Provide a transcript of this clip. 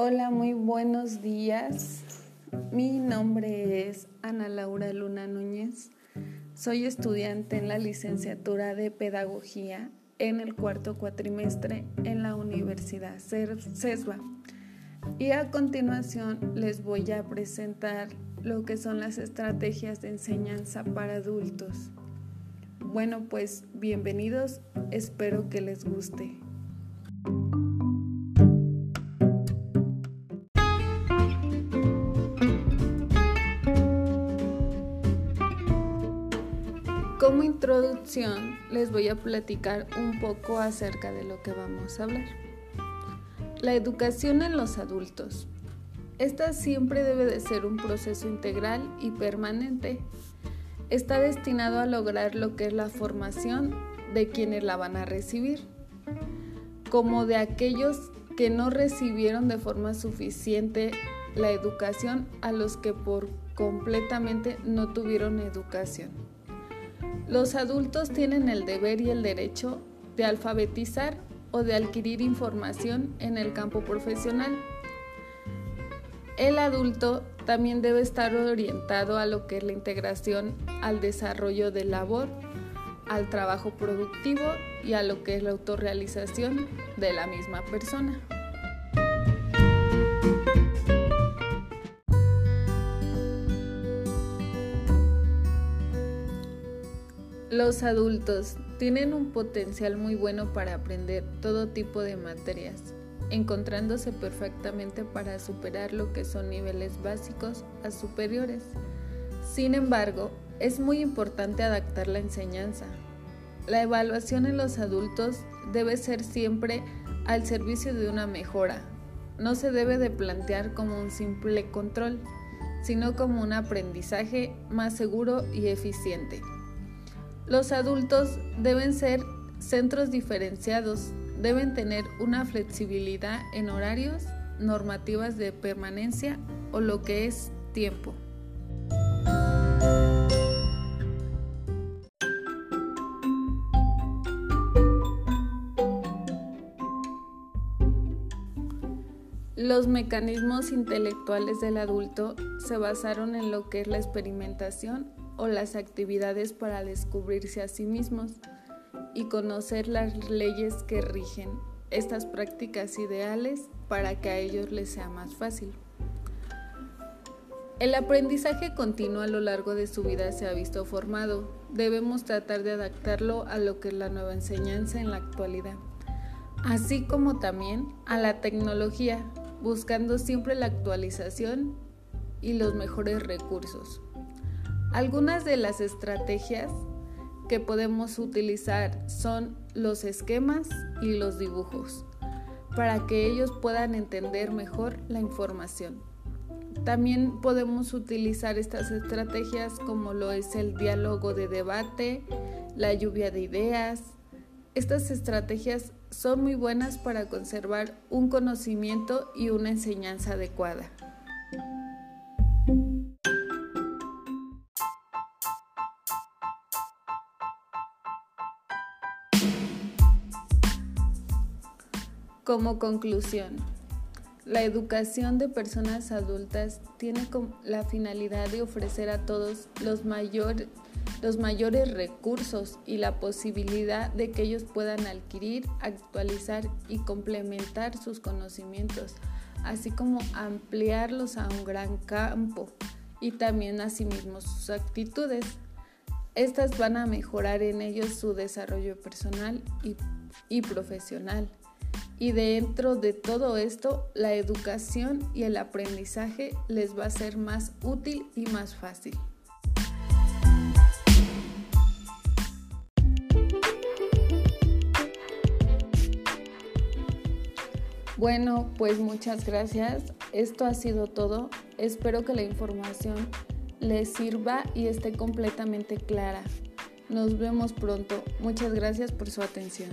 Hola, muy buenos días. Mi nombre es Ana Laura Luna Núñez. Soy estudiante en la licenciatura de Pedagogía en el cuarto cuatrimestre en la Universidad CESBA. Y a continuación les voy a presentar lo que son las estrategias de enseñanza para adultos. Bueno, pues bienvenidos, espero que les guste. Como introducción les voy a platicar un poco acerca de lo que vamos a hablar. La educación en los adultos. Esta siempre debe de ser un proceso integral y permanente. Está destinado a lograr lo que es la formación de quienes la van a recibir, como de aquellos que no recibieron de forma suficiente la educación a los que por completamente no tuvieron educación. Los adultos tienen el deber y el derecho de alfabetizar o de adquirir información en el campo profesional. El adulto también debe estar orientado a lo que es la integración al desarrollo de labor, al trabajo productivo y a lo que es la autorrealización de la misma persona. Los adultos tienen un potencial muy bueno para aprender todo tipo de materias, encontrándose perfectamente para superar lo que son niveles básicos a superiores. Sin embargo, es muy importante adaptar la enseñanza. La evaluación en los adultos debe ser siempre al servicio de una mejora. No se debe de plantear como un simple control, sino como un aprendizaje más seguro y eficiente. Los adultos deben ser centros diferenciados, deben tener una flexibilidad en horarios, normativas de permanencia o lo que es tiempo. Los mecanismos intelectuales del adulto se basaron en lo que es la experimentación o las actividades para descubrirse a sí mismos y conocer las leyes que rigen estas prácticas ideales para que a ellos les sea más fácil. El aprendizaje continuo a lo largo de su vida se ha visto formado. Debemos tratar de adaptarlo a lo que es la nueva enseñanza en la actualidad, así como también a la tecnología, buscando siempre la actualización y los mejores recursos. Algunas de las estrategias que podemos utilizar son los esquemas y los dibujos para que ellos puedan entender mejor la información. También podemos utilizar estas estrategias como lo es el diálogo de debate, la lluvia de ideas. Estas estrategias son muy buenas para conservar un conocimiento y una enseñanza adecuada. Como conclusión, la educación de personas adultas tiene la finalidad de ofrecer a todos los, los mayores recursos y la posibilidad de que ellos puedan adquirir, actualizar y complementar sus conocimientos, así como ampliarlos a un gran campo y también asimismo sus actitudes. Estas van a mejorar en ellos su desarrollo personal y profesional. Y dentro de todo esto, la educación y el aprendizaje les va a ser más útil y más fácil. Bueno, pues muchas gracias. Esto ha sido todo. Espero que la información les sirva y esté completamente clara. Nos vemos pronto. Muchas gracias por su atención.